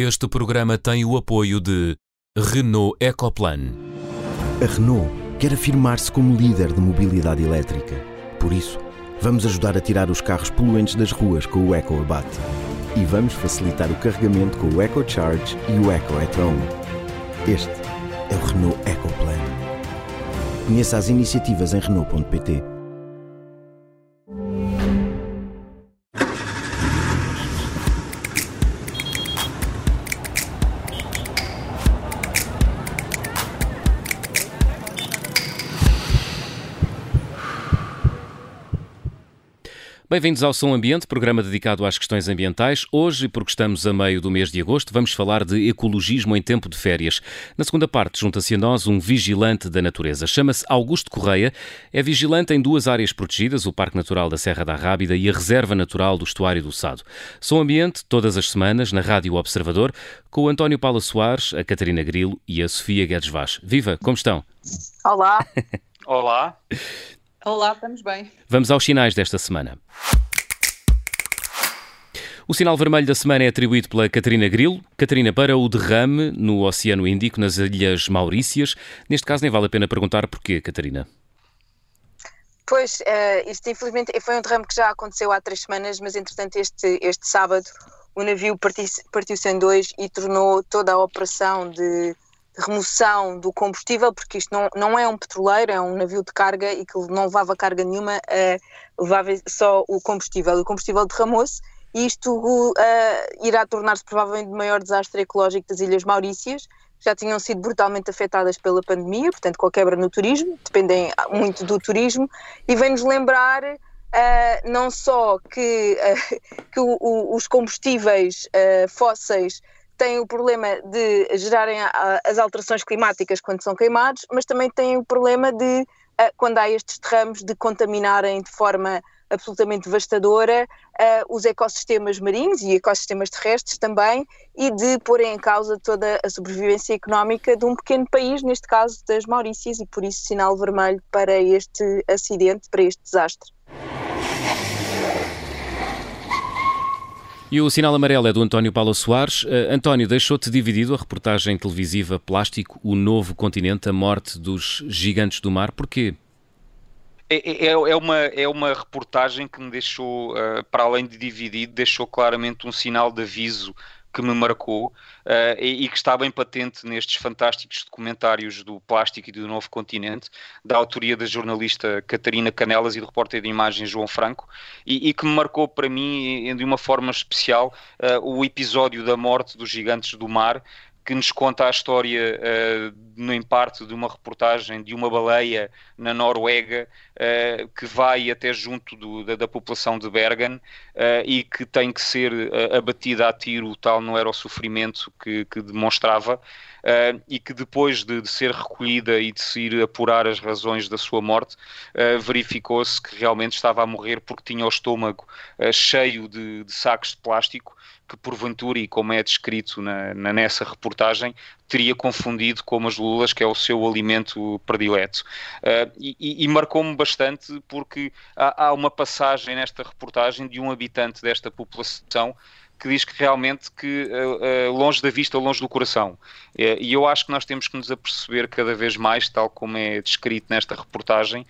Este programa tem o apoio de Renault Ecoplan. A Renault quer afirmar-se como líder de mobilidade elétrica. Por isso, vamos ajudar a tirar os carros poluentes das ruas com o EcoAbate. E vamos facilitar o carregamento com o EcoCharge e o EcoEtron. Este é o Renault Ecoplan. Conheça as iniciativas em Renault.pt. Bem-vindos ao Som Ambiente, programa dedicado às questões ambientais. Hoje, porque estamos a meio do mês de agosto, vamos falar de ecologismo em tempo de férias. Na segunda parte, junta-se a nós um vigilante da natureza. Chama-se Augusto Correia. É vigilante em duas áreas protegidas, o Parque Natural da Serra da Rábida e a Reserva Natural do Estuário do Sado. Som Ambiente, todas as semanas, na Rádio Observador, com o António Paula Soares, a Catarina Grilo e a Sofia Guedes Vaz. Viva, como estão? Olá. Olá. Olá, estamos bem. Vamos aos sinais desta semana. O sinal vermelho da semana é atribuído pela Catarina Grilo. Catarina, para o derrame no Oceano Índico, nas Ilhas Maurícias. Neste caso, nem vale a pena perguntar porquê, Catarina. Pois, uh, isto infelizmente foi um derrame que já aconteceu há três semanas, mas entretanto este, este sábado o navio partiu-se partiu em dois e tornou toda a operação de remoção do combustível, porque isto não, não é um petroleiro, é um navio de carga e que não levava carga nenhuma, uh, levava só o combustível. O combustível derramou-se e isto uh, irá tornar-se provavelmente o maior desastre ecológico das Ilhas Maurícias, que já tinham sido brutalmente afetadas pela pandemia, portanto, com a quebra no turismo, dependem muito do turismo, e vem-nos lembrar uh, não só que, que o, o, os combustíveis fósseis têm o problema de gerarem as alterações climáticas quando são queimados, mas também têm o problema de, quando há estes derrames, de contaminarem de forma absolutamente devastadora os ecossistemas marinhos e ecossistemas terrestres também e de porem em causa toda a sobrevivência económica de um pequeno país, neste caso das Maurícias, e por isso sinal vermelho para este acidente, para este desastre. E o sinal amarelo é do António Paulo Soares. Uh, António, deixou-te dividido a reportagem televisiva Plástico, o novo continente, a morte dos gigantes do mar. Porquê? É, é, é uma, é uma reportagem que me deixou, uh, para além de dividido, deixou claramente um sinal de aviso que me marcou uh, e, e, que está bem patente nestes fantásticos documentários do Plástico e do Novo Continente, da autoria da jornalista Catarina Canelas e do repórter de imagens João Franco, e, e, que me marcou para mim, de uma forma especial, uh, o episódio da morte dos gigantes do mar, que nos conta a história, uh, em parte, de uma reportagem de uma baleia na Noruega uh, que vai até junto do, da, da, população de Bergen uh, e que tem que ser abatida a tiro, tal não era o sofrimento que, que demonstrava. Uh, e que depois de, de, ser recolhida e de se ir apurar as razões da sua morte, uh, verificou-se que realmente estava a morrer porque tinha o estômago uh, cheio de, de, sacos de plástico que porventura, e como é descrito na, na, nessa reportagem, teria confundido com as lulas, que é o seu alimento predileto. Uh, e, e marcou-me bastante porque há, há, uma passagem nesta reportagem de um habitante desta população que diz que realmente que uh, uh, longe da vista, longe do coração. e eu acho que nós temos que nos aperceber cada vez mais, tal como é descrito nesta reportagem,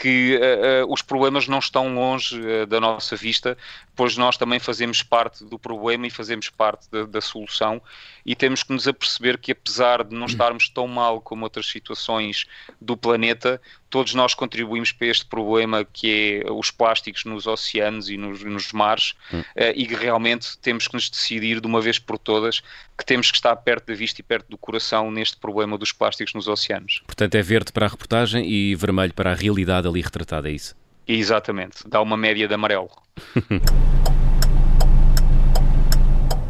que uh, uh, os problemas não estão longe uh, da nossa vista, pois nós também fazemos parte do problema e fazemos parte da, da, solução e temos que nos aperceber que apesar de não estarmos tão mal como outras situações do planeta, todos nós contribuímos para este problema que é os plásticos nos oceanos e nos, nos mares hum. e que realmente temos que nos decidir de uma vez por todas que temos que estar perto da vista e perto do coração neste problema dos plásticos nos oceanos. Portanto, é verde para a reportagem e vermelho para a realidade ali retratada, é isso? Exatamente, dá uma média de amarelo.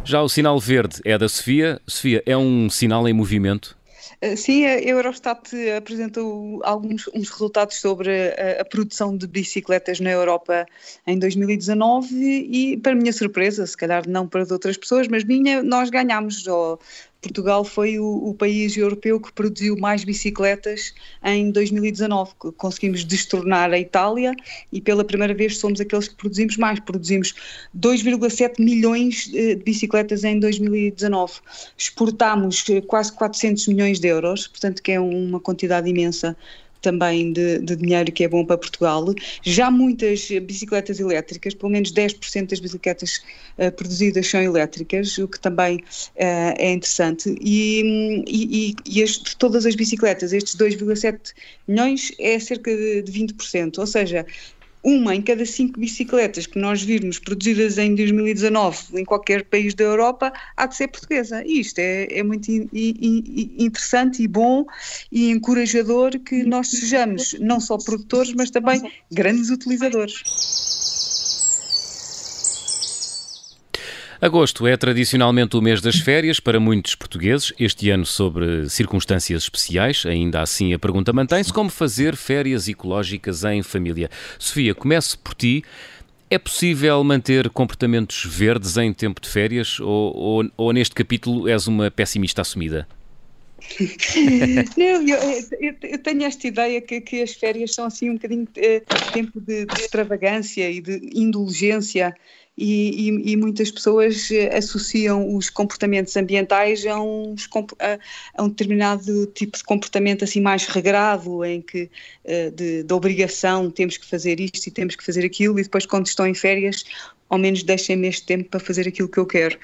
Já o sinal verde é da Sofia. Sofia, é um sinal em movimento? Eh, sim, a Eurostat apresentou alguns uns resultados sobre a, a, produção de bicicletas na Europa em 2019 e, para minha surpresa, se calhar não para outras pessoas, mas minha, nós ganhámos, ou Portugal foi o, o, país europeu que produziu mais bicicletas em 2019. Conseguimos destornar a Itália e pela primeira vez somos aqueles que produzimos mais. Produzimos 2,7 milhões de bicicletas em 2019. Exportámos quase 400 milhões de euros, portanto que é uma quantidade imensa também de, de, dinheiro que é bom para Portugal. Já muitas bicicletas elétricas, pelo menos 10% das bicicletas uh, produzidas são elétricas, o que também uh, é interessante. E, e, e as, de todas as bicicletas, estes 2,7 milhões é cerca de, de 20%, ou seja, uma em cada cinco bicicletas que nós virmos produzidas em 2019 em qualquer país da Europa há de ser portuguesa. E isto é, é muito in, in, interessante e bom e encorajador que nós sejamos não só produtores, mas também grandes utilizadores. Agosto é tradicionalmente o mês das férias para muitos portugueses, este ano sobre circunstâncias especiais. Ainda assim, a pergunta mantém-se: como fazer férias ecológicas em família? Sofia, comece por ti. É possível manter comportamentos verdes em tempo de férias ou, ou, ou neste capítulo és uma pessimista assumida? Não, eu, eu, eu, tenho esta ideia que, que, as férias são assim um bocadinho de, eh, tempo de, de extravagância e de indulgência e, e, e, muitas pessoas eh, associam os comportamentos ambientais a, uns, a, a, um determinado tipo de comportamento assim mais regrado, em que eh, de, de obrigação temos que fazer isto e temos que fazer aquilo, e depois quando estão em férias ao menos deixem-me este tempo para fazer aquilo que eu quero.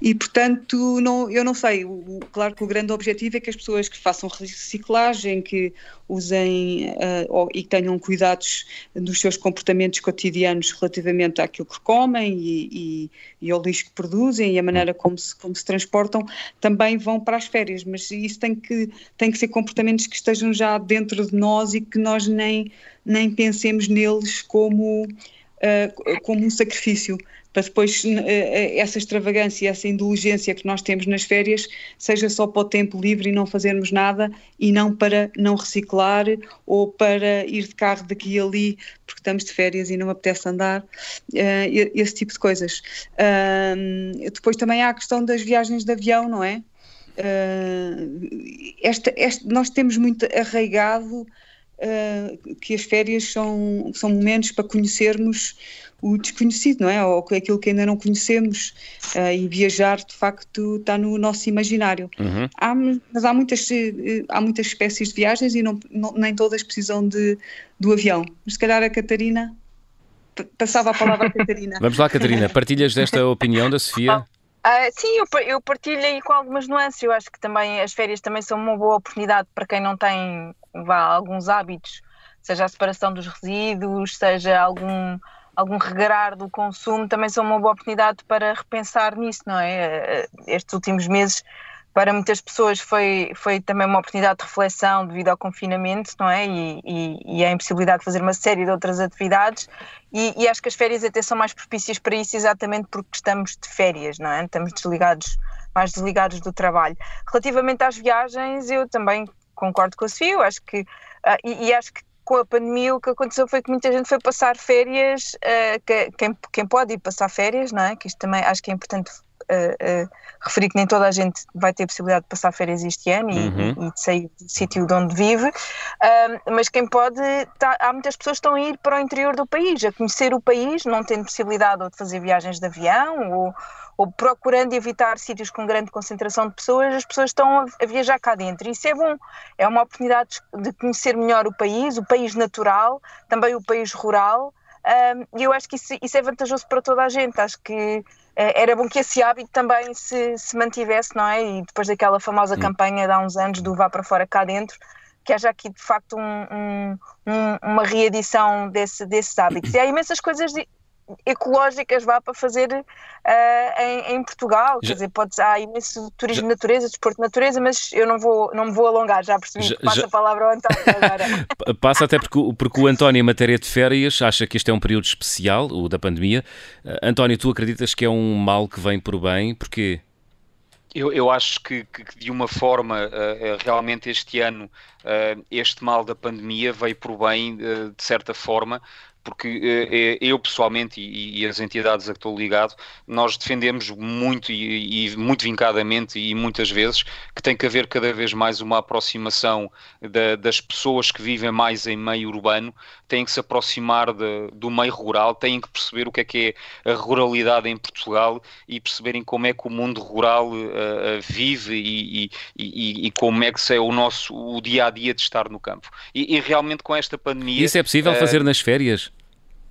E, portanto, não, eu não sei. O, claro que o grande objetivo é que as pessoas que façam reciclagem, que usem uh, e que tenham cuidados nos seus comportamentos cotidianos relativamente àquilo que comem e, e, e, ao lixo que produzem e a maneira como se, como se transportam, também vão para as férias. Mas isso tem que, tem que ser comportamentos que estejam já dentro de nós e que nós nem, nem pensemos neles como uh, como um sacrifício, para depois uh, essa extravagância, essa indulgência que nós temos nas férias seja só para o tempo livre e não fazermos nada e não para não reciclar ou para ir de carro daqui e ali porque estamos de férias e não apetece andar, uh, esse tipo de coisas. depois também há a questão das viagens de avião, não é? esta, esta, nós temos muito arraigado uh, que as férias são, são momentos para conhecermos o desconhecido, não é? Ou aquilo que ainda não conhecemos uh, e viajar de facto está no nosso imaginário. Uhum. Há, mas há muitas, eh, há muitas espécies de viagens e não, não, nem todas precisam de, do avião. Mas se calhar a Catarina passava a palavra à Catarina. Vamos lá, Catarina, partilhas desta opinião da Sofia? Uh, sim, eu, eu partilho aí com algumas nuances. Eu acho que também as férias também são uma boa oportunidade para quem não tem vá, alguns hábitos, seja a separação dos resíduos, seja algum, algum regrar do consumo, também são uma boa oportunidade para repensar nisso, não é? Eh, estes últimos meses, para muitas pessoas, foi, foi também uma oportunidade de reflexão devido ao confinamento, não é? E, e, e a impossibilidade de fazer uma série de outras atividades, e, e, acho que as férias até são mais propícias para isso, exatamente porque estamos de férias, não é? Estamos desligados, mais desligados do trabalho. Relativamente às viagens, eu também concordo com a Sofia, eu acho que, uh, e, acho que com a pandemia o que aconteceu foi que muita gente foi passar férias, uh, que, quem, quem pode ir passar férias, não é? Que isto também acho que é importante referir que nem toda a gente vai ter possibilidade de passar férias este ano uhum. e, e, de sair do sítio de onde vive, mas quem pode, tá, há muitas pessoas que estão a ir para o interior do país, a conhecer o país, não tendo possibilidade ou de fazer viagens de avião ou ou procurando evitar sítios com grande concentração de pessoas, as pessoas estão a, viajar cá dentro. Isso é bom, é uma oportunidade de conhecer melhor o país, o país natural, também o país rural, e eu acho que isso, isso, é vantajoso para toda a gente. Acho que uh, era bom que esse hábito também se, se, mantivesse, não é? E depois daquela famosa hum. campanha de há uns anos do Vá para Fora cá dentro, que haja aqui de facto um, um, uma reedição desse, desses hábitos. E há imensas coisas ecológicas vá para fazer uh, em, em, Portugal. Já, Quer dizer, pode, há imenso turismo já, de natureza, desporto de natureza, mas eu não vou, não me vou alongar, já percebi já, que passa a palavra ao António agora. passa até porque, porque o António, em matéria de férias, acha que este é um período especial, o da pandemia. Uh, António, tu acreditas que é um mal que vem por bem? Porquê? Eu, eu acho que, que, de uma forma, uh, realmente este ano, uh, este mal da pandemia veio por bem, uh, de certa forma, porque eu pessoalmente e, e, as entidades a que estou ligado, nós defendemos muito e, e, muito vincadamente e muitas vezes que tem que haver cada vez mais uma aproximação da, das pessoas que vivem mais em meio urbano, têm que se aproximar de, do meio rural, têm que perceber o que é que é a ruralidade em Portugal e perceberem como é que o mundo rural uh, vive e, e, como é que é o nosso o dia a dia de estar no campo. E, realmente com esta pandemia. Isso é possível uh, fazer nas férias?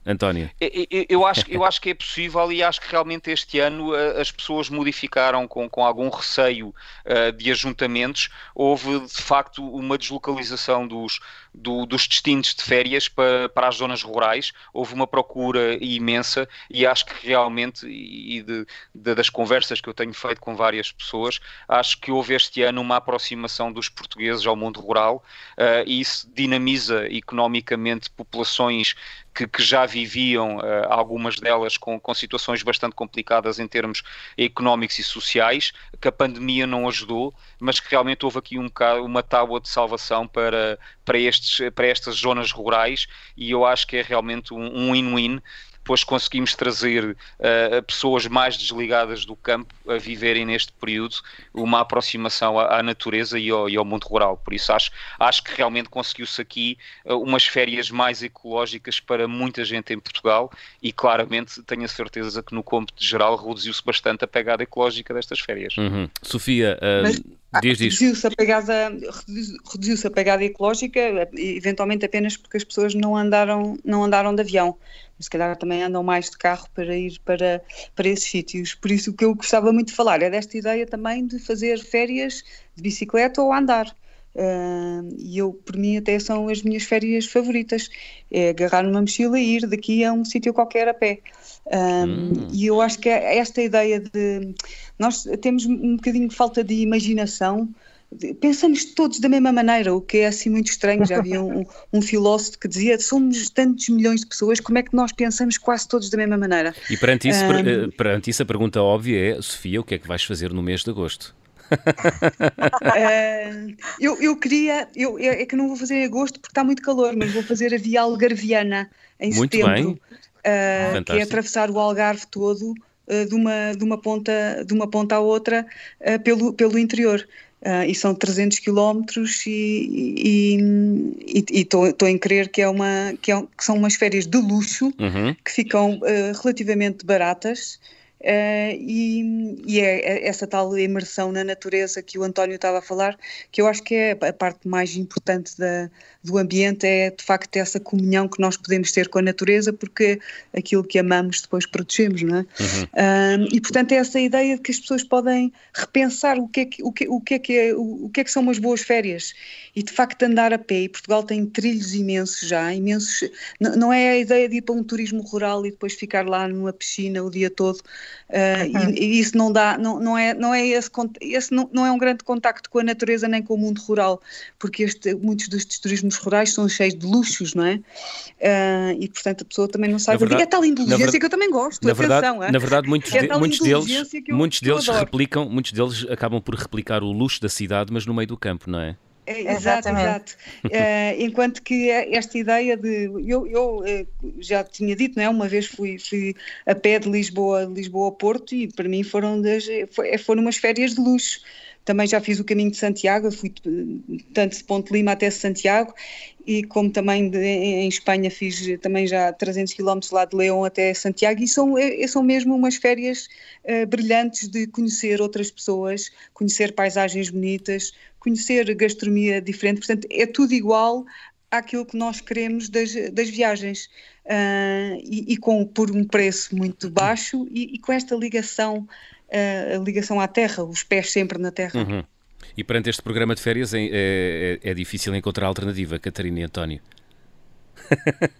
António? Eu, eu, acho, eu acho que é possível e acho que realmente este ano uh, as pessoas modificaram com, com algum receio uh, de ajuntamentos. Houve de facto uma deslocalização dos, do, dos destinos de férias para, para as zonas rurais. Houve uma procura imensa e acho que realmente, e de, de, das conversas que eu tenho feito com várias pessoas, acho que houve este ano uma aproximação dos portugueses ao mundo rural uh, e isso dinamiza economicamente populações que, que já viviam, uh, algumas delas com, com situações bastante complicadas em termos económicos e sociais, que a pandemia não ajudou, mas que realmente houve aqui um uma tábua de salvação para, para, estes, para estas zonas rurais e eu acho que é realmente um win-win. Um depois conseguimos trazer uh, pessoas mais desligadas do campo a viverem neste período uma aproximação à, à natureza e ao, e ao, mundo rural. Por isso acho, acho que realmente conseguiu-se aqui uh, umas férias mais ecológicas para muita gente em Portugal e claramente tenho a certeza que no cômputo geral reduziu-se bastante a pegada ecológica destas férias. Uhum. Sofia, uh, Mas... Reduziu-se a, pegada, reduziu a pegada ecológica, eventualmente apenas porque as pessoas não andaram, não andaram de avião se calhar também andam mais de carro para ir para, para esses sítios. Por isso, o que eu gostava muito de falar é desta ideia também de fazer férias de bicicleta ou andar. Uh, e eu, por mim, até são as minhas férias favoritas. É agarrar numa mochila e ir daqui a um sítio qualquer a pé. hum. E eu acho que é esta ideia de. Nós temos um bocadinho de falta de imaginação pensamos todos da mesma maneira, o que é assim muito estranho. Já havia um, um, filósofo que dizia: somos tantos milhões de pessoas, como é que nós pensamos quase todos da mesma maneira? E perante isso, um, perante isso a pergunta óbvia é: Sofia, o que é que vais fazer no mês de agosto? Uh, eu, eu queria, eu, é que não vou fazer em agosto porque está muito calor, mas vou fazer a Via Algarviana em muito setembro, uh, que é atravessar o Algarve todo uh, de, uma, de, uma ponta, de uma ponta à outra pelo, pelo interior. E são 300 quilómetros e estou em crer que, é uma, que, é, que, são umas férias de luxo uhum. que ficam relativamente baratas e, e é, é essa tal imersão na natureza que o António estava a falar, que eu acho que é a parte mais importante da, do ambiente, é de facto essa comunhão que nós podemos ter com a natureza, porque aquilo que amamos depois protegemos, não é? Uhum. Uh, e portanto é essa ideia de que as pessoas podem repensar o que é que, o que, o que, é, que é, o que é que são umas boas férias e de facto andar a pé, e Portugal tem trilhos imensos já, imensos, não, não é a ideia de ir para um turismo rural e depois ficar lá numa piscina o dia todo, Uh, uhum. e, e, isso não dá, não, não é, não é esse, esse não, não, é um grande contacto com a natureza nem com o mundo rural, porque este, muitos destes turismos rurais são cheios de luxos, não é? Uh, e portanto a pessoa também não sabe. Verdade, é tal indulgência verdade, que eu também gosto. Na verdade, é? na verdade muitos, é de, muitos deles, muitos deles replicam, muitos deles acabam por replicar o luxo da cidade, mas no meio do campo, não é? É, exato, exato. Uh, enquanto que esta ideia de. Eu, eu uh, já tinha dito, não é? Uma vez fui, fui a pé de Lisboa, Lisboa a Porto e para mim foram, das, foi, foram umas férias de luxo. Também já fiz o caminho de Santiago, fui tanto de Ponte Lima até Santiago e como também de, em Espanha fiz também já 300 km lá de Leão até Santiago e são, são mesmo umas férias uh, brilhantes de conhecer outras pessoas, conhecer paisagens bonitas, conhecer gastronomia diferente, portanto é tudo igual àquilo que nós queremos das, das viagens uh, e, e, com, por um preço muito baixo e, e com esta ligação, uh, ligação à terra, os pés sempre na terra. Uhum. E perante este programa de férias é, é, é difícil encontrar alternativa, Catarina e António.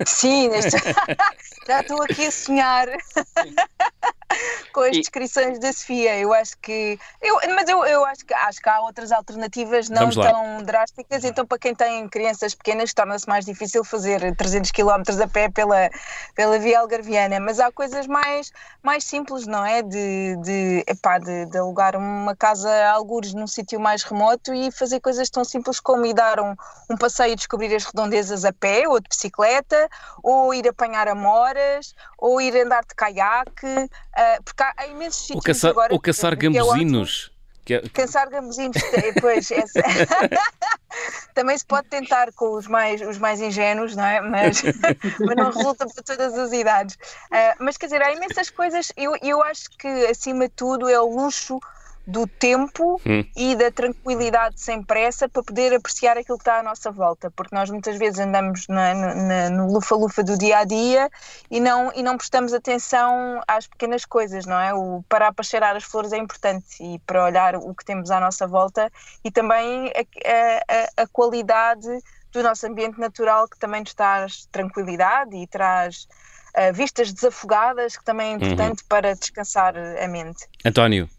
Sim, neste... já estou aqui a sonhar com as descrições da Sofia. Eu acho que. Eu, mas eu, eu acho, que, acho que há outras alternativas não tão drásticas, então para quem tem crianças pequenas torna-se mais difícil fazer 300 km a pé pela, pela via algarviana. Mas há coisas mais, mais simples, não é? De, de, epá, de, de alugar uma casa a algures num sítio mais remoto e fazer coisas tão simples como ir dar um, um passeio e descobrir as redondezas a pé ou de bicicleta bicicleta, ou ir apanhar amoras, ou ir andar de caiaque, uh, porque há, há imensos sítios caçar, agora... Ou caçar gambuzinos. Que é... Caçar gambuzinos, pois, essa... também se pode tentar com os mais, os mais ingênuos, não é? Mas, mas não resulta para todas as idades. Uh, mas quer dizer, há imensas coisas, eu, eu acho que acima de tudo é o luxo do tempo hum. e da tranquilidade sem pressa para poder apreciar aquilo que está à nossa volta, porque nós muitas vezes andamos na, na, no lufa-lufa do dia a dia e não, e não prestamos atenção às pequenas coisas, não é? O parar para cheirar as flores é importante e para olhar o que temos à nossa volta e também a, a, a qualidade do nosso ambiente natural que também nos traz tranquilidade e traz uh, vistas desafogadas, que também é uhum. importante uhum. para descansar a mente. António.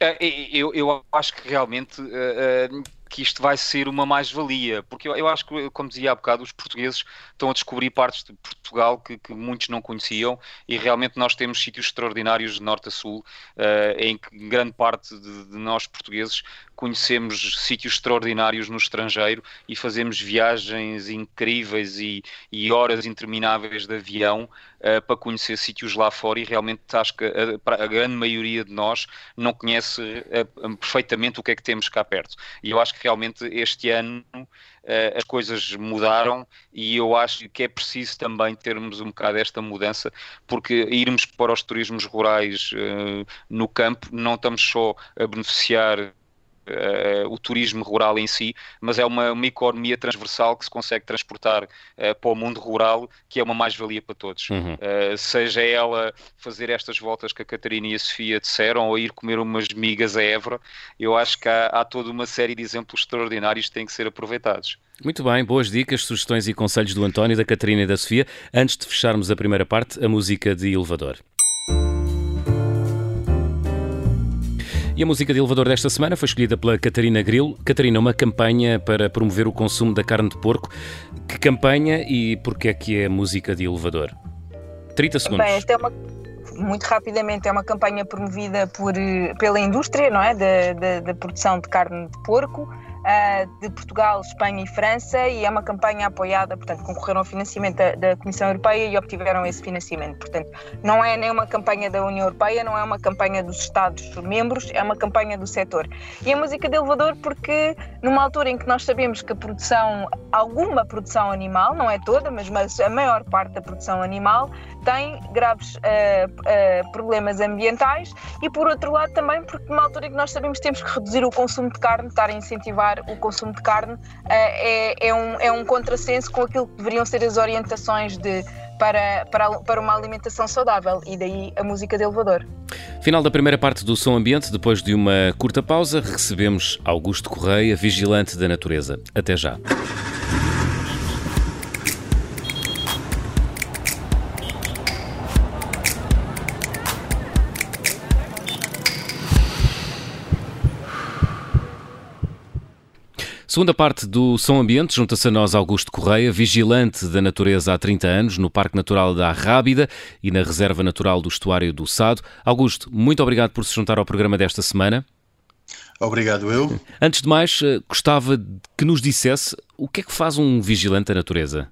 É, eu, eu acho que realmente uh, que isto vai ser uma mais-valia, porque eu, eu, acho que, como dizia há bocado, os portugueses estão a descobrir partes de Portugal que, que muitos não conheciam e realmente nós temos sítios extraordinários de norte a sul, uh, em que grande parte de, de nós portugueses conhecemos sítios extraordinários no estrangeiro e fazemos viagens incríveis e, e horas intermináveis de avião uh, para conhecer sítios lá fora e realmente acho que a, a grande maioria de nós não conhece uh, perfeitamente o que é que temos cá perto. E eu acho que realmente este ano uh, as coisas mudaram e eu acho que é preciso também termos um bocado esta mudança, porque irmos para os turismos rurais no campo não estamos só a beneficiar uh, o turismo rural em si, mas é uma, uma economia transversal que se consegue transportar uh, para o mundo rural, que é uma mais-valia para todos. Uhum. Uh, seja ela fazer estas voltas que a Catarina e a Sofia disseram, ou ir comer umas migas a Évora, eu acho que há, há toda uma série de exemplos extraordinários que têm que ser aproveitados. Muito bem, boas dicas, sugestões e conselhos do António, da Catarina e da Sofia. Antes de fecharmos a primeira parte, a música de elevador. E a música de elevador desta semana foi escolhida pela Catarina Grilo. Catarina, uma campanha para promover o consumo da carne de porco. Que campanha e porquê é que é música de elevador? 30 segundos. Bem, é uma muito rapidamente, é uma campanha promovida por, pela indústria, não é? Da, da, da produção de carne de porco de Portugal, Espanha e França e é uma campanha apoiada, portanto, concorreram ao financiamento da, da, Comissão Europeia e obtiveram esse financiamento. Portanto, não é nem uma campanha da União Europeia, não é uma campanha dos Estados-membros, é uma campanha do setor. E a música de elevador porque numa altura em que nós sabemos que a produção, alguma produção animal, não é toda, mas, mas a maior parte da produção animal, tem graves uh, uh, problemas ambientais e por outro lado também porque numa altura em que nós sabemos que temos que reduzir o consumo de carne, estar a incentivar o consumo de carne uh, é, é, um, é um contrassenso com aquilo que deveriam ser as orientações de, para, para, para uma alimentação saudável e daí a música de elevador. Final da primeira parte do Som Ambiente, depois de uma curta pausa, recebemos Augusto Correia, vigilante da natureza. Até já. Segunda parte do Som Ambiente, junta-se a nós Augusto Correia, vigilante da natureza há 30 anos no Parque Natural da Rábida e na Reserva Natural do Estuário do Sado. Augusto, muito obrigado por se juntar ao programa desta semana. Obrigado, eu. Antes de mais, eh, gostava que nos dissesse o que é que faz um vigilante da natureza?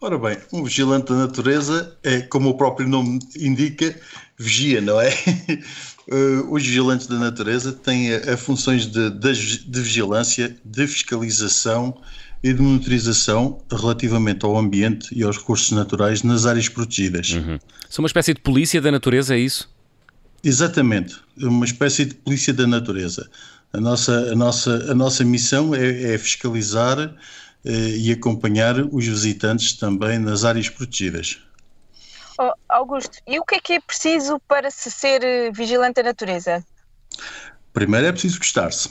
Ora bem, um vigilante da natureza é, como o próprio nome indica, vigia, não é? uh, os vigilantes da natureza têm a, a funções de, de, de, vigilância, de fiscalização e de monitorização relativamente ao ambiente e aos recursos naturais nas áreas protegidas. Uhum. São uma espécie de polícia da natureza, é isso? Exatamente, uma espécie de polícia da natureza. A nossa, a nossa, a nossa missão é, é fiscalizar eh, e acompanhar os visitantes também nas áreas protegidas. Oh, Augusto, e o que é que é preciso para se ser eh, vigilante da natureza? Primeiro é preciso gostar-se.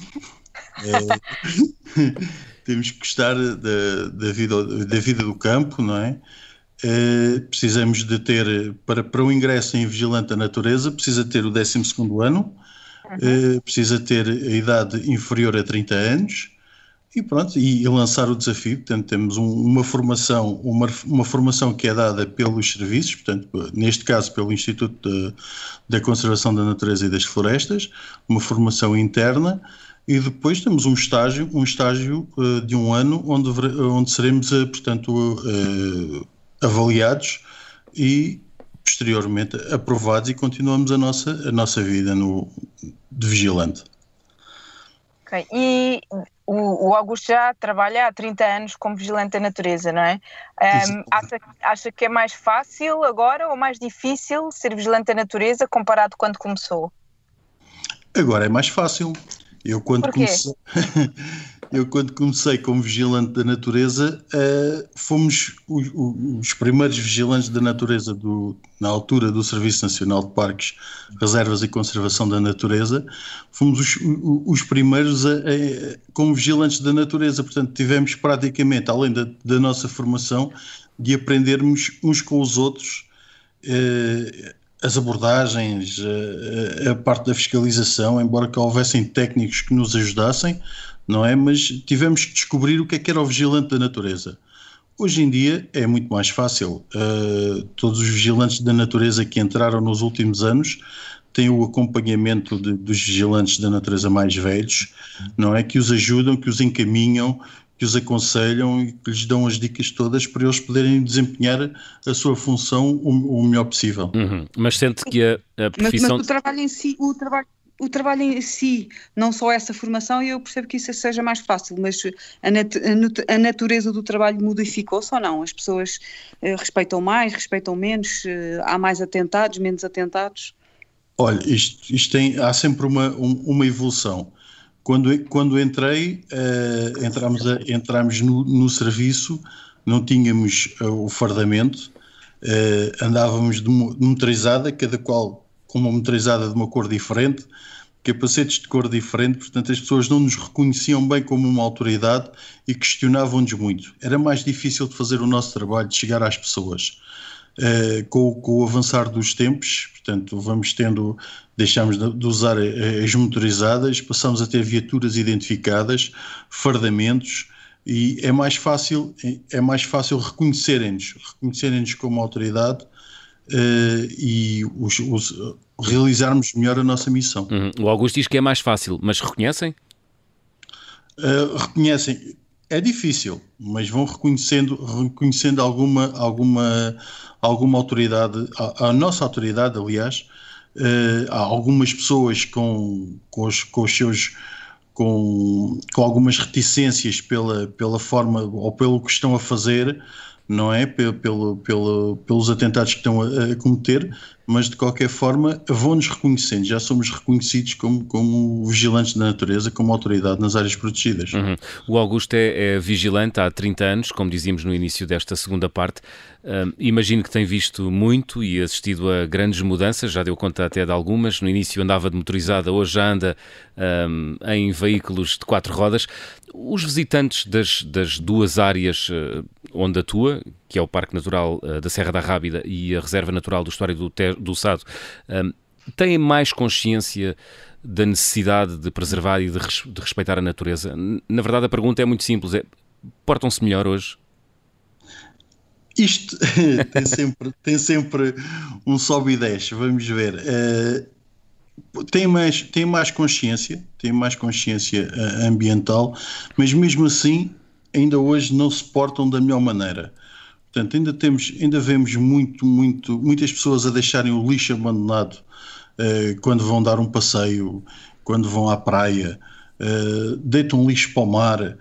É, temos que gostar da, da, vida, da vida do campo, não é? é? precisamos de ter, para, para o ingresso em vigilante da natureza, precisa ter o 12 ano, uhum. é, precisa ter a idade inferior a 30 anos, e pronto, e, lançar o desafio, portanto temos um, uma formação, uma, uma formação que é dada pelos serviços, portanto neste caso pelo Instituto da Conservação da Natureza e das Florestas, uma formação interna e depois temos um estágio, um estágio uh, de um ano onde, onde seremos, uh, portanto, uh, avaliados e posteriormente aprovados e continuamos a nossa, a nossa vida no, de vigilante. Ok, e o, o Augusto já trabalha há 30 anos como vigilante da natureza, não é? Um, acha, acha que é mais fácil agora ou mais difícil ser vigilante da natureza comparado quando começou? Agora é mais fácil. Eu quando comecei, eu quando comecei como vigilante da natureza, uh, fomos os, os, primeiros vigilantes da natureza do, na altura do Serviço Nacional de Parques, Reservas e Conservação da Natureza, fomos os, os primeiros a, a, como vigilantes da natureza. Portanto, tivemos praticamente, além da, da nossa formação, de aprendermos uns com os outros. Uh, as abordagens, a, a, parte da fiscalização, embora que houvessem técnicos que nos ajudassem, não é? Mas tivemos que descobrir o que é que era o vigilante da natureza. Hoje em dia é muito mais fácil. Uh, todos os vigilantes da natureza que entraram nos últimos anos têm o acompanhamento de, dos vigilantes da natureza mais velhos, não é? Que os ajudam, que os encaminham, que os aconselham e que lhes dão as dicas todas para eles poderem desempenhar a sua função o, o melhor possível. Uhum. Mas sente que a, a profissão... Mas, mas, o trabalho em si, o trabalho, o trabalho em si, não só essa formação, eu percebo que isso seja mais fácil, mas a, nat a natureza do trabalho modificou-se ou não? As pessoas uh, respeitam mais, respeitam menos, uh, há mais atentados, menos atentados? Olha, isto, isto tem, há sempre uma, um, uma evolução. Quando, quando entrei, uh, entramos, a, entramos no, no, serviço, não tínhamos o fardamento, andávamos de motorizada, cada qual com uma motorizada de uma cor diferente, capacetes de cor diferente, portanto as pessoas não nos reconheciam bem como uma autoridade e questionavam-nos muito. Era mais difícil de fazer o nosso trabalho, de chegar às pessoas. Uh, com, com, o avançar dos tempos, portanto, vamos tendo, deixamos de usar eh, as motorizadas, passamos a ter viaturas identificadas, fardamentos, e é mais fácil, é mais fácil reconhecerem-nos, reconhecerem-nos como autoridade uh, e os, os, realizarmos melhor a nossa missão. Uhum. O Augusto diz que é mais fácil, mas reconhecem? Uh, reconhecem. É difícil, mas vão reconhecendo, reconhecendo alguma, alguma, alguma autoridade, a, a nossa autoridade, aliás, uh, há algumas pessoas com, com, os, com os seus com, com algumas reticências pela, pela forma ou pelo que estão a fazer, não é? Pelo, pelo, pelos atentados que estão a, a cometer, mas de qualquer forma vão-nos reconhecendo, já somos reconhecidos como, como vigilantes da natureza, como autoridade nas áreas protegidas. Uhum. O Augusto é, é, vigilante há 30 anos, como dizíamos no início desta segunda parte. Um, imagino que tem visto muito e assistido a grandes mudanças, já deu conta até de algumas. No início andava de motorizada, hoje já anda um, em veículos de quatro rodas. Os visitantes das, das duas áreas uh, onde atua, que é o Parque Natural uh, da Serra da Rábida e a Reserva Natural do História do, Ter, do Sado, um, têm mais consciência da necessidade de preservar e de, res, de respeitar a natureza? Na verdade, a pergunta é muito simples: é, portam-se melhor hoje? Isto tem, sempre, tem sempre um sobe e desce, vamos ver. Uh, tem, mais, tem mais consciência, tem mais consciência uh, ambiental, mas mesmo assim ainda hoje não se portam da melhor maneira. Portanto, ainda temos, ainda vemos muito, muito, muitas pessoas a deixarem o lixo abandonado uh, quando vão dar um passeio, quando vão à praia, uh, deitam lixo para o mar.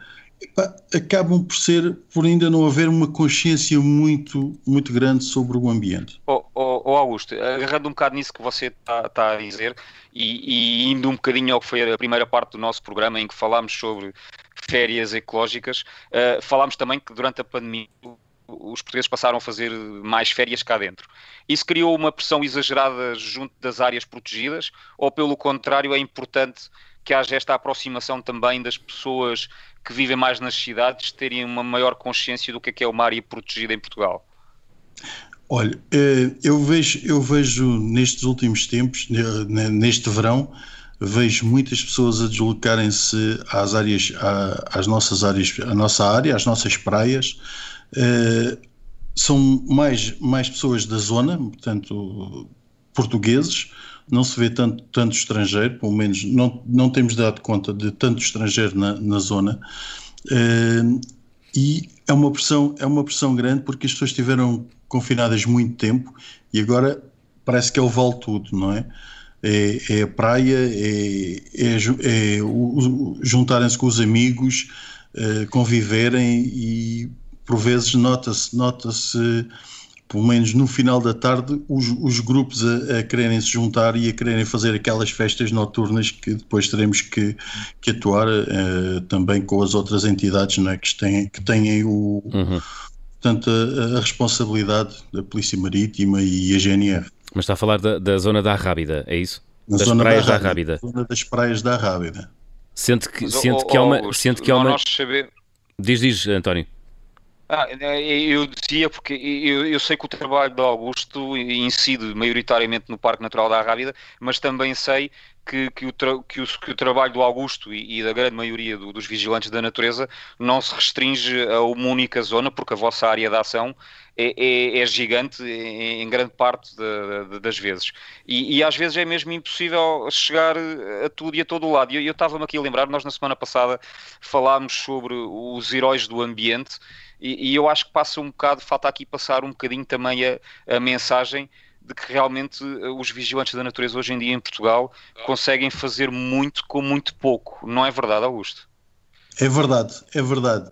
acabam por ser, por ainda não haver uma consciência muito, muito grande sobre o ambiente. Oh, oh, oh Augusto, agarrando um bocado nisso que você está tá a dizer e, e, indo um bocadinho ao que foi a primeira parte do nosso programa em que falámos sobre férias ecológicas, uh, falámos também que durante a pandemia os portugueses passaram a fazer mais férias cá dentro. Isso criou uma pressão exagerada junto das áreas protegidas, ou pelo contrário, é importante que haja esta aproximação também das pessoas que vivem mais nas cidades terem uma maior consciência do que é, que é uma área protegida em Portugal? Olha, eh, eu vejo, eu vejo nestes últimos tempos, neste verão, vejo muitas pessoas a deslocarem-se às áreas, às nossas áreas, à nossa área, às nossas praias, Uh, são mais, mais pessoas da zona, portanto, portugueses, não se vê tanto, tanto estrangeiro, pelo menos não, não temos dado conta de tanto estrangeiro na, na zona. Uh, e é uma pressão é uma pressão grande porque as pessoas estiveram confinadas muito tempo e agora parece que é o vale tudo, não é? É, é a praia, é, é, é juntarem-se com os amigos, uh, conviverem e por vezes nota-se nota-se pelo menos no final da tarde, os, os grupos a, a, quererem se juntar e a quererem fazer aquelas festas noturnas que depois teremos que, que atuar uh, também com as outras entidades não é? que, têm, que têm o, uhum. portanto, a, a, responsabilidade da Polícia Marítima e a GNR. Mas está a falar da, da zona da Arrábida, é isso? Na das zona praias da, da Arrábida. Zona das praias da Arrábida. Sente que, sente que há uma. Sente que há uma... Diz, diz, António. Ah, eu dizia porque eu, eu, sei que o trabalho do Augusto incide maioritariamente no Parque Natural da Arrábida, mas também sei que, que, o, que, o, que o, trabalho do Augusto e, e da grande maioria do, dos vigilantes da natureza não se restringe a uma única zona, porque a vossa área de ação é, é, é gigante em, em, grande parte de, de, das vezes. E, e, às vezes é mesmo impossível chegar a tudo e a todo lado. E eu estava-me aqui a lembrar, nós na semana passada falámos sobre os heróis do ambiente e, e, eu acho que passa um bocado, falta aqui passar um bocadinho também a, a mensagem de que realmente eh, os vigilantes da natureza hoje em dia em Portugal conseguem fazer muito com muito pouco. Não é verdade, Augusto? É verdade, é verdade.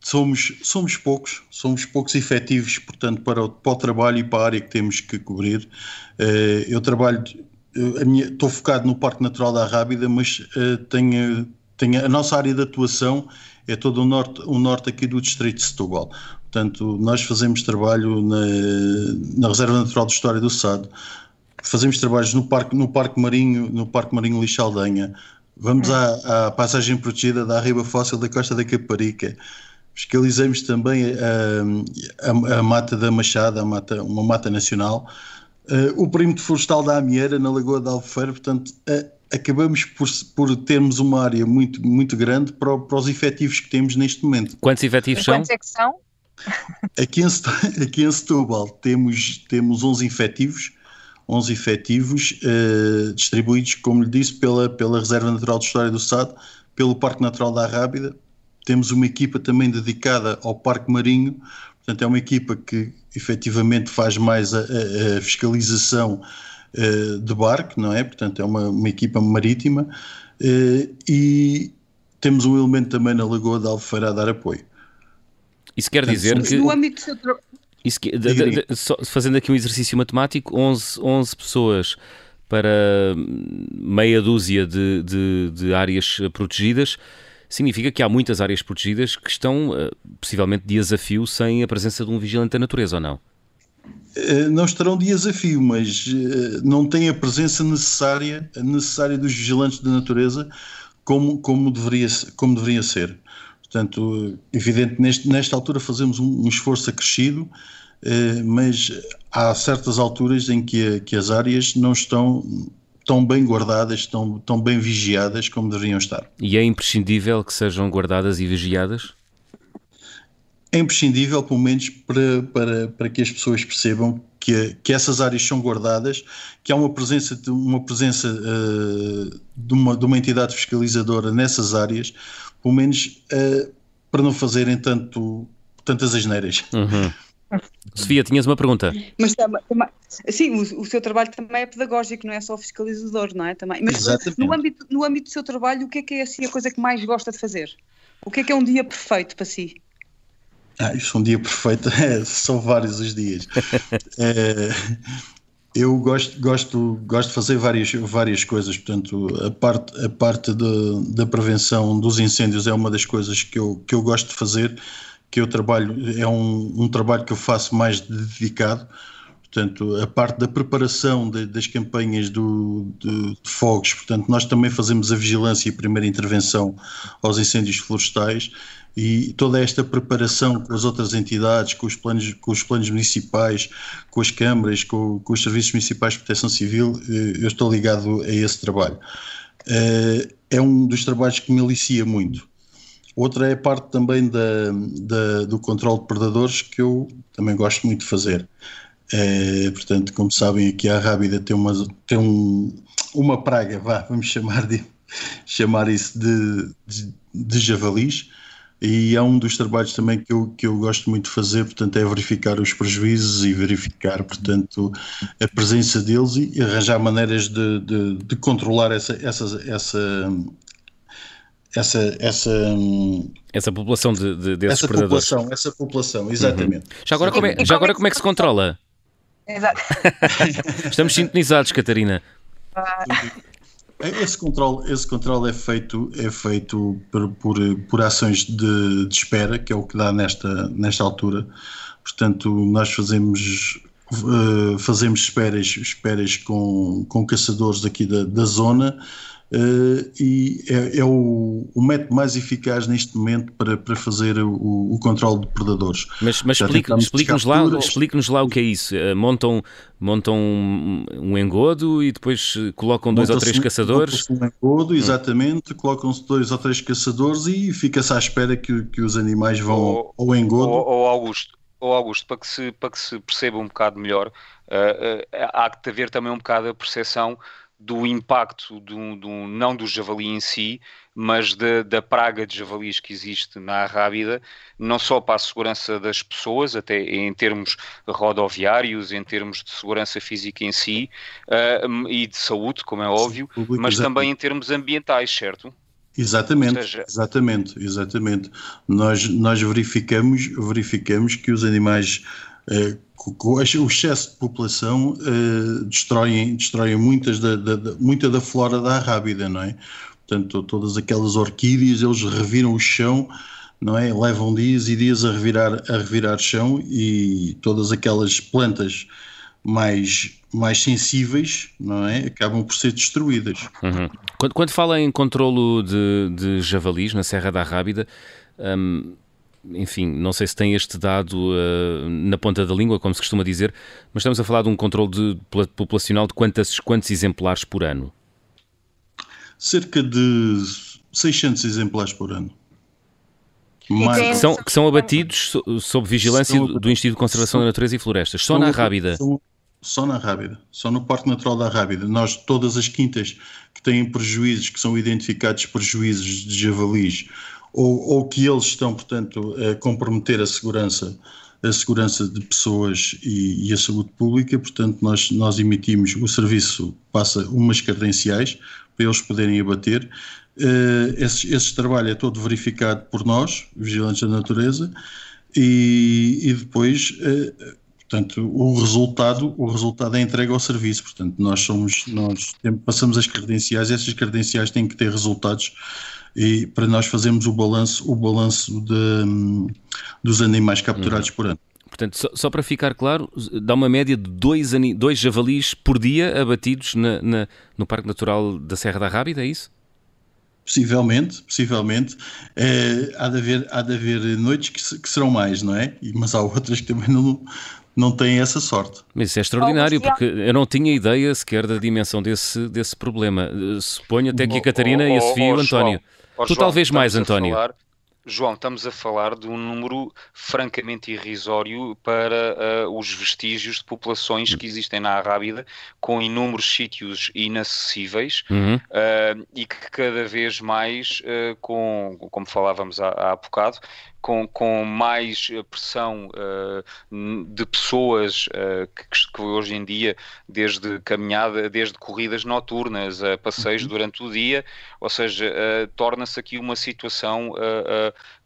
Somos, somos poucos, somos poucos efetivos, portanto, para o, para o trabalho e para a área que temos que cobrir. Uh, eu trabalho, a minha, estou focado no Parque Natural da Rábida, mas tenho, tenho a nossa área de atuação é todo o norte, o norte aqui do distrito de Setúbal. Portanto, nós fazemos trabalho na, na Reserva Natural de História do Sado, fazemos trabalhos no Parque, no parque Marinho, no Parque Marinho Lixaldenha, vamos à, à passagem protegida da Arriba Fóssil da Costa da Caparica, fiscalizamos também a, a, a, mata da Machada, a mata, uma mata nacional, uh, o perímetro florestal da Amieira, na Lagoa da Albufeira, portanto, uh, acabamos por, por termos uma área muito, muito grande para, para os efetivos que temos neste momento. Quantos efetivos são? Quantos é que são? Aqui em, aqui em Setúbal temos, temos 11 efetivos, 11 efetivos uh, distribuídos, como lhe disse, pela, pela Reserva Natural de História do Sado, pelo Parque Natural da Rábida. Temos uma equipa também dedicada ao Parque Marinho, portanto é uma equipa que efetivamente faz mais a, a, a fiscalização uh, de barco, não é? Portanto, é uma, uma equipa marítima uh, e temos um elemento também na Lagoa da Albufeira a dar apoio. Isso quer dizer Portanto, que... No âmbito do seu trabalho... Isso que, de, de, de, fazendo aqui um exercício matemático, 11, 11 pessoas para meia dúzia de, de, de, áreas protegidas, significa que há muitas áreas protegidas que estão uh, possivelmente de desafio sem a presença de um vigilante da natureza, ou não? Eh, não estarão de desafio, mas eh, não têm a presença necessária, necessária dos vigilantes da natureza como, como, deveria, como deveria ser. Portanto, evidente, neste, nesta altura fazemos um, um esforço acrescido, eh, mas há certas alturas em que, que as áreas não estão tão bem guardadas, tão, tão bem vigiadas como deveriam estar. E é imprescindível que sejam guardadas e vigiadas? é imprescindível, pelo menos, para, para, para que as pessoas percebam que, que essas áreas são guardadas, que há uma presença, de, uma presença uh, de, uma, de uma entidade fiscalizadora nessas áreas, pelo menos uh, para não fazerem tanto, tantas asneiras. Uhum. Sofia, tinhas uma pergunta. Mas também, sim, o, o, seu trabalho também é pedagógico, não é só fiscalizador, não é? Também. Mas no âmbito, no âmbito do seu trabalho, o que é que é assim, a coisa que mais gosta de fazer? O que é que é um dia perfeito para si? Ah, isso é um dia perfeito, é, são vários os dias. é, eu gosto, gosto, gosto de fazer várias, várias coisas, portanto, a parte, a parte de, da prevenção dos incêndios é uma das coisas que eu, que eu gosto de fazer, que eu trabalho, é um, um trabalho que eu faço mais dedicado, portanto, a parte da preparação de, das campanhas do, de, de, fogos, portanto, nós também fazemos a vigilância e a primeira intervenção aos incêndios florestais, e toda esta preparação com as outras entidades, com os planos, com os planos municipais, com as câmaras, com, com os serviços municipais de proteção civil, eh, eu estou ligado a esse trabalho. Eh, é um dos trabalhos que me alicia muito. Outra é a parte também da, da, do controle de predadores, que eu também gosto muito de fazer. É, portanto, como sabem, aqui a Rábida tem uma, tem um, uma praga, vá, vamos chamar, de, chamar isso de, de, de javalis. E é um dos trabalhos também que eu, que eu gosto muito de fazer, portanto, é verificar os prejuízos e verificar, portanto, a presença deles e arranjar maneiras de, de, de controlar essa, essa, essa, essa, essa, essa população de, de desses essa predadores. População, essa população, exatamente. Uhum. Já agora, como é, já agora como é que se controla? Exato. Estamos sintonizados, Catarina. Esse controle, esse controle é feito, é feito por, por, por ações de, de, espera, que é o que dá nesta, nesta altura. Portanto, nós fazemos, uh, fazemos esperas, esperas com, com caçadores aqui da, da zona Uh, e é, é o, o, método mais eficaz neste momento para, para fazer o, o controle de predadores. Mas, mas explique-nos explique lá, explique lá o que é isso. Uh, montam montam um, engodo e depois colocam dois ou três caçadores? Um engodo, hum. exatamente, hum. colocam-se dois ou três caçadores e fica-se à espera que, que os animais vão ou, ao engodo. Ou, ou Augusto, ou Augusto para, que se, para que se perceba um bocado melhor, uh, há que haver também um bocado a percepção do impacto do, do, não do javali em si, mas da, da, praga de javalis que existe na Arrábida, não só para a segurança das pessoas, até em termos rodoviários, em termos de segurança física em si uh, e de saúde, como é óbvio, Sim, mas exatamente. também em termos ambientais, certo? Exatamente, seja... exatamente, exatamente. Nós, nós verificamos, verificamos que os animais o excesso de população uh, destroem, destroem muitas da, da, da, muita da flora da Arrábida, não é? Portanto, todas aquelas orquídeas, eles reviram o chão, não é? Levam dias e dias a revirar, a revirar chão e todas aquelas plantas mais, mais sensíveis, não é? Acabam por ser destruídas. Uhum. Quando, quando fala em controlo de, de javalis na Serra da Arrábida, hum, enfim, não sei se tem este dado uh, na ponta da língua, como se costuma dizer, mas estamos a falar de um controle de, populacional de quantos, quantos exemplares por ano? Cerca de 600 exemplares por ano. Mais... Que, são, que são abatidos sob vigilância são, do Instituto de Conservação são, da Natureza e Florestas, só na Rábida. Só na Rábida, só no Parque Natural da Rábida. Nós, todas as quintas que têm prejuízos, que são identificados prejuízos de javalis ou, ou que eles estão, portanto, a comprometer a segurança a segurança de pessoas e, e, a saúde pública, portanto nós, nós emitimos, o serviço passa umas credenciais para eles poderem abater. Uh, esse, esse trabalho é todo verificado por nós, vigilantes da natureza, e, e depois, uh, portanto, o resultado, o resultado é entregue ao serviço, portanto nós somos, nós passamos as credenciais, essas credenciais têm que ter resultados e para nós fazermos o balanço, o balanço de, dos animais capturados uhum. por ano. Portanto, só, só, para ficar claro, dá uma média de dois, dois javalis por dia abatidos na, na, no Parque Natural da Serra da Rábida, é isso? Possivelmente, possivelmente. É, há, de haver, há de haver noites que, que, serão mais, não é? Mas há outras que também não, não têm essa sorte. Mas isso é extraordinário, porque eu não tinha ideia sequer da dimensão desse, desse problema. Suponho até que a Catarina oh, oh, e a Sofia oh, e o António. Oh, tu João, talvez mais, António. Falar, João, estamos a falar de um número francamente irrisório para uh, os vestígios de populações que existem na Arrábida, com inúmeros sítios inacessíveis uhum. uh, e que cada vez mais, uh, com, como falávamos há, há bocado, com, com mais pressão uh, de pessoas uh, que, que, hoje em dia, desde caminhada, desde corridas noturnas a passeios uhum. durante o dia, ou seja, uh, torna-se aqui uma situação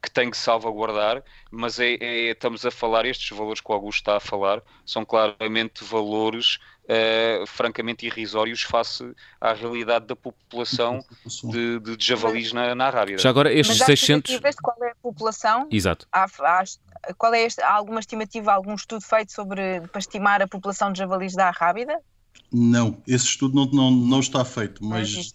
que tem que salvaguardar, mas é, é, estamos a falar, estes valores que o Augusto está a falar, são claramente valores uh, francamente irrisórios face à realidade da população de, de, de javalis na, na Arábia. Já agora, estes Mas 600. qual é a população? Exato. Há, há, qual é este, há alguma estimativa, algum estudo feito sobre para estimar a população de javalis da Arrábida? Não, esse estudo não, não, não está feito, mas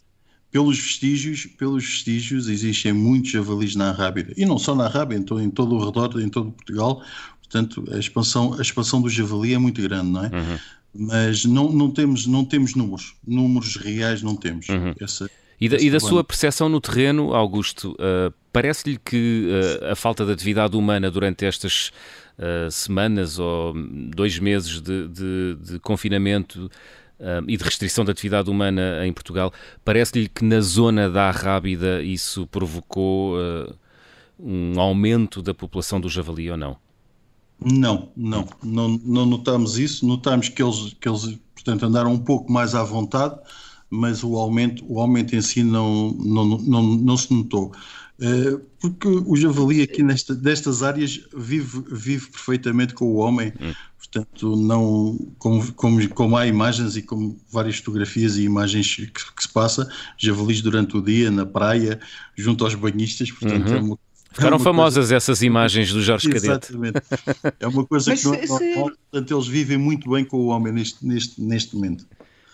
pelos vestígios, pelos vestígios existem muitos javalis na Arrábida e não só na Arrábia, em todo, em todo o redor, em todo Portugal. Portanto, a expansão, a expansão do javali é muito grande, não é? Uhum mas não, não, temos, não temos números, números reais não temos. Uhum. Essa, E da, e da sua percepção no terreno, Augusto, uh, parece-lhe que uh, a falta de atividade humana durante estas uh, semanas ou dois meses de, de, de confinamento e de restrição da atividade humana em Portugal, parece-lhe que na zona da Arrábida isso provocou um aumento da população do javali ou não? Não, não, não, não notamos isso. Notamos que eles, que eles, portanto, andaram um pouco mais à vontade, mas o aumento, o aumento em si não, não, não, não se notou. Uh, porque o javali aqui nesta, destas áreas vive, vive perfeitamente com o homem, hum. portanto, não, como, como, como há imagens e como várias fotografias e imagens que, que, se passa, javalis durante o dia, na praia, junto aos banhistas, portanto, uhum. é uma Ficaram é famosas coisa... essas imagens do Jorge Cadete. Exatamente. É uma coisa Mas, que não, é se... portanto, eles vivem muito bem com o homem neste, neste, neste momento.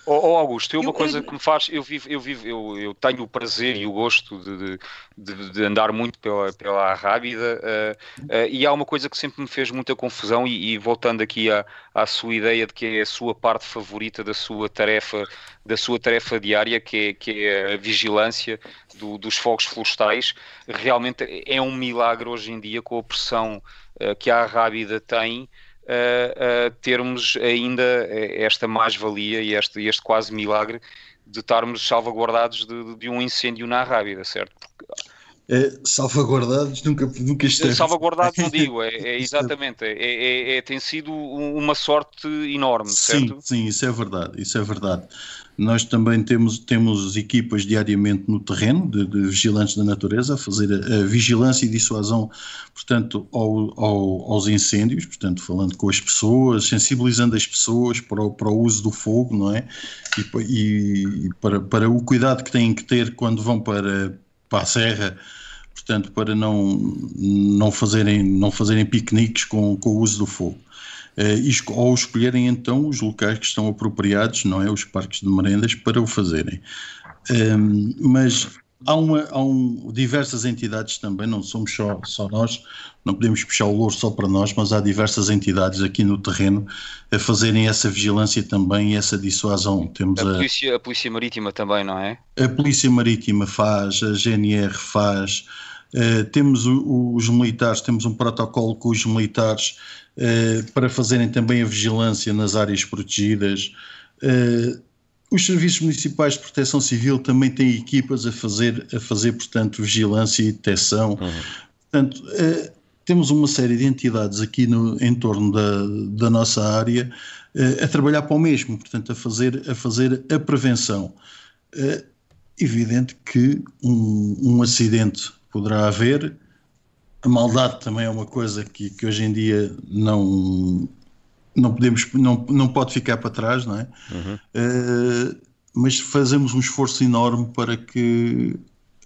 Oh, oh, Augusto, eu uma coisa que me faz, eu vivo, eu vivo, eu, eu tenho o prazer e o gosto de, de, de andar muito pela, pela Rábida uh, uh, e há uma coisa que sempre me fez muita confusão e, e, voltando aqui à, à sua ideia de que é a sua parte favorita da sua tarefa, da sua tarefa diária, que é, que é a vigilância do, dos fogos florestais, realmente é um milagre hoje em dia com a pressão uh, que a Rábida tem uh, termos ainda esta mais-valia e este, este quase milagre de estarmos salvaguardados de, de um incêndio na Rábida, certo? É, salvaguardados nunca, nunca esteve. Salvaguardados não digo, é, é exatamente, é, é, é, tem sido uma sorte enorme, certo? Sim, sim, isso é verdade, isso é verdade. Nós também temos, temos equipas diariamente no terreno de, de vigilantes da natureza a fazer a, a vigilância e dissuasão, portanto, ao, ao, aos incêndios, portanto, falando com as pessoas, sensibilizando as pessoas para o, para o uso do fogo, não é? E, e para, para o cuidado que têm que ter quando vão para, para a serra, portanto, para não, não, fazerem, não fazerem piqueniques com, com o uso do fogo. Uh, ou escolherem então os locais que estão apropriados, não é? Os parques de merendas para o fazerem. Um, ehm, mas há, uma, há um, diversas entidades também, não somos só, só nós, não podemos puxar o louro só para nós, mas há diversas entidades aqui no terreno a fazerem essa vigilância também e essa dissuasão. Temos a, polícia, a, a Polícia Marítima também, não é? A Polícia Marítima faz, a GNR faz, uh, temos o, os militares, temos um protocolo com os militares eh, para fazerem também a vigilância nas áreas protegidas. Uh, os serviços municipais de proteção civil também têm equipas a fazer, a fazer portanto, vigilância e detecção. Uhum. Portanto, uh, temos uma série de entidades aqui no em torno da, da nossa área a trabalhar para o mesmo, portanto, a fazer a, fazer a prevenção. evidente que um, um acidente poderá haver, a maldade também é uma coisa que, que hoje em dia não não podemos não, não pode ficar para trás não é uhum. uh, mas fazemos um esforço enorme para que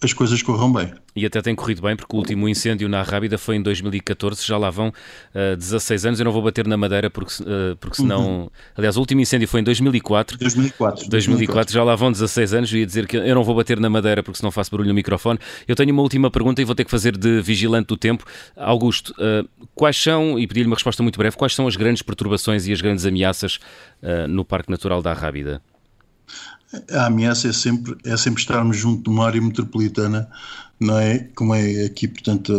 as coisas corram bem. E até tem corrido bem, porque o último incêndio na Rábida foi em 2014, já lá vão uh, eh, 16 anos. Eu não vou bater na madeira, porque, uh, porque senão. Uhum. Aliás, o último incêndio foi em 2004. 2004. 2004, já lá vão 16 anos. Eu ia dizer que eu não vou bater na madeira, porque senão faço barulho no microfone. Eu tenho uma última pergunta e vou ter que fazer de vigilante do tempo. Augusto, uh, quais são, e pedi-lhe uma resposta muito breve, quais são as grandes perturbações e as grandes ameaças no Parque Natural da Rábida? A ameaça é sempre, é sempre estarmos junto de uma área metropolitana, não é? Como é aqui, portanto,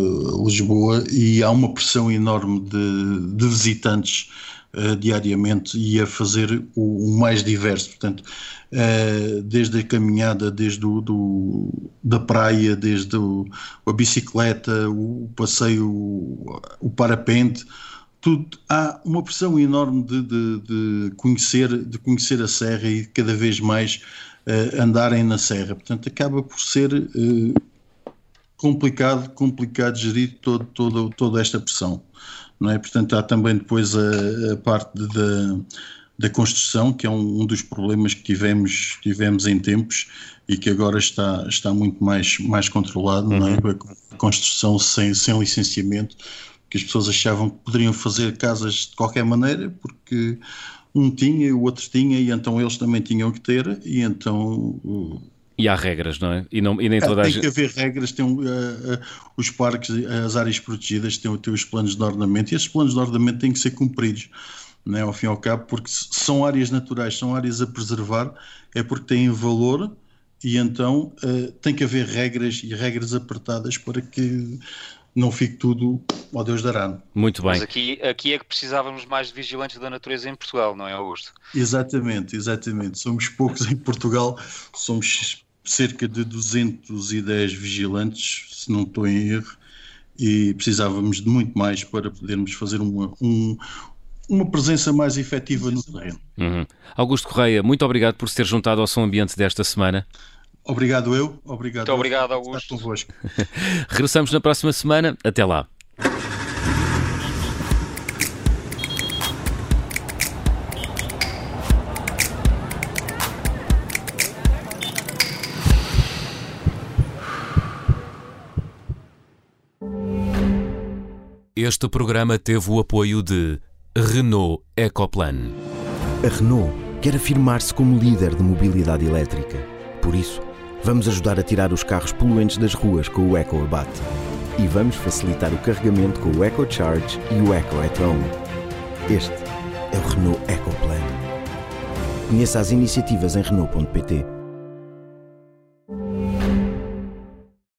Lisboa, e há uma pressão enorme de, de visitantes uh, diariamente e a fazer o, o mais diverso, portanto, uh, desde a caminhada, desde o, do, da praia, desde o, a bicicleta, o passeio, o parapente, tudo, há uma pressão enorme de, de, de, conhecer, de conhecer a Serra e cada vez mais uh, andarem na Serra. Portanto, acaba por ser uh, complicado, complicado gerir todo, todo, toda esta pressão. Não é? Portanto, há também depois a, a parte da, da construção, que é um, um, dos problemas que tivemos, tivemos em tempos e que agora está, está muito mais, mais controlado, uhum. não é? Uhum. a construção sem, sem licenciamento que as pessoas achavam que poderiam fazer casas de qualquer maneira, porque um tinha, o outro tinha, e então eles também tinham que ter, e então. E há regras, não é? E, não, e nem toda tem a gente... que haver regras, tem, uh, uh, os parques, as áreas protegidas têm, têm os planos de ordenamento, e esses planos de ordenamento têm que ser cumpridos, não é? ao fim e ao cabo, porque são áreas naturais, são áreas a preservar, é porque têm valor, e então uh, tem que haver regras e regras apertadas para que não fique tudo ao Deus dará. Muito bem. Mas aqui, aqui é que precisávamos mais de vigilantes da natureza em Portugal, não é, Augusto? Exatamente, exatamente. Somos poucos em Portugal, somos cerca de 210 vigilantes, se não estou em erro, e precisávamos de muito mais para podermos fazer uma, um, uma presença mais efetiva no terreno. Uhum. Augusto Correia, muito obrigado por se ter juntado ao Som Ambiente desta semana. Obrigado eu, obrigado. Muito obrigado, Augusto. Convosco. Regressamos na próxima semana. Até lá. Este programa teve o apoio de Renault Ecoplan. A Renault quer afirmar-se como líder de mobilidade elétrica. Por isso, vamos ajudar a tirar os carros poluentes das ruas com o EcoAbate. E vamos facilitar o carregamento com o EcoCharge e o Eco at. Este é o Renault Ecoplan. Conheça as iniciativas em Renault.pt.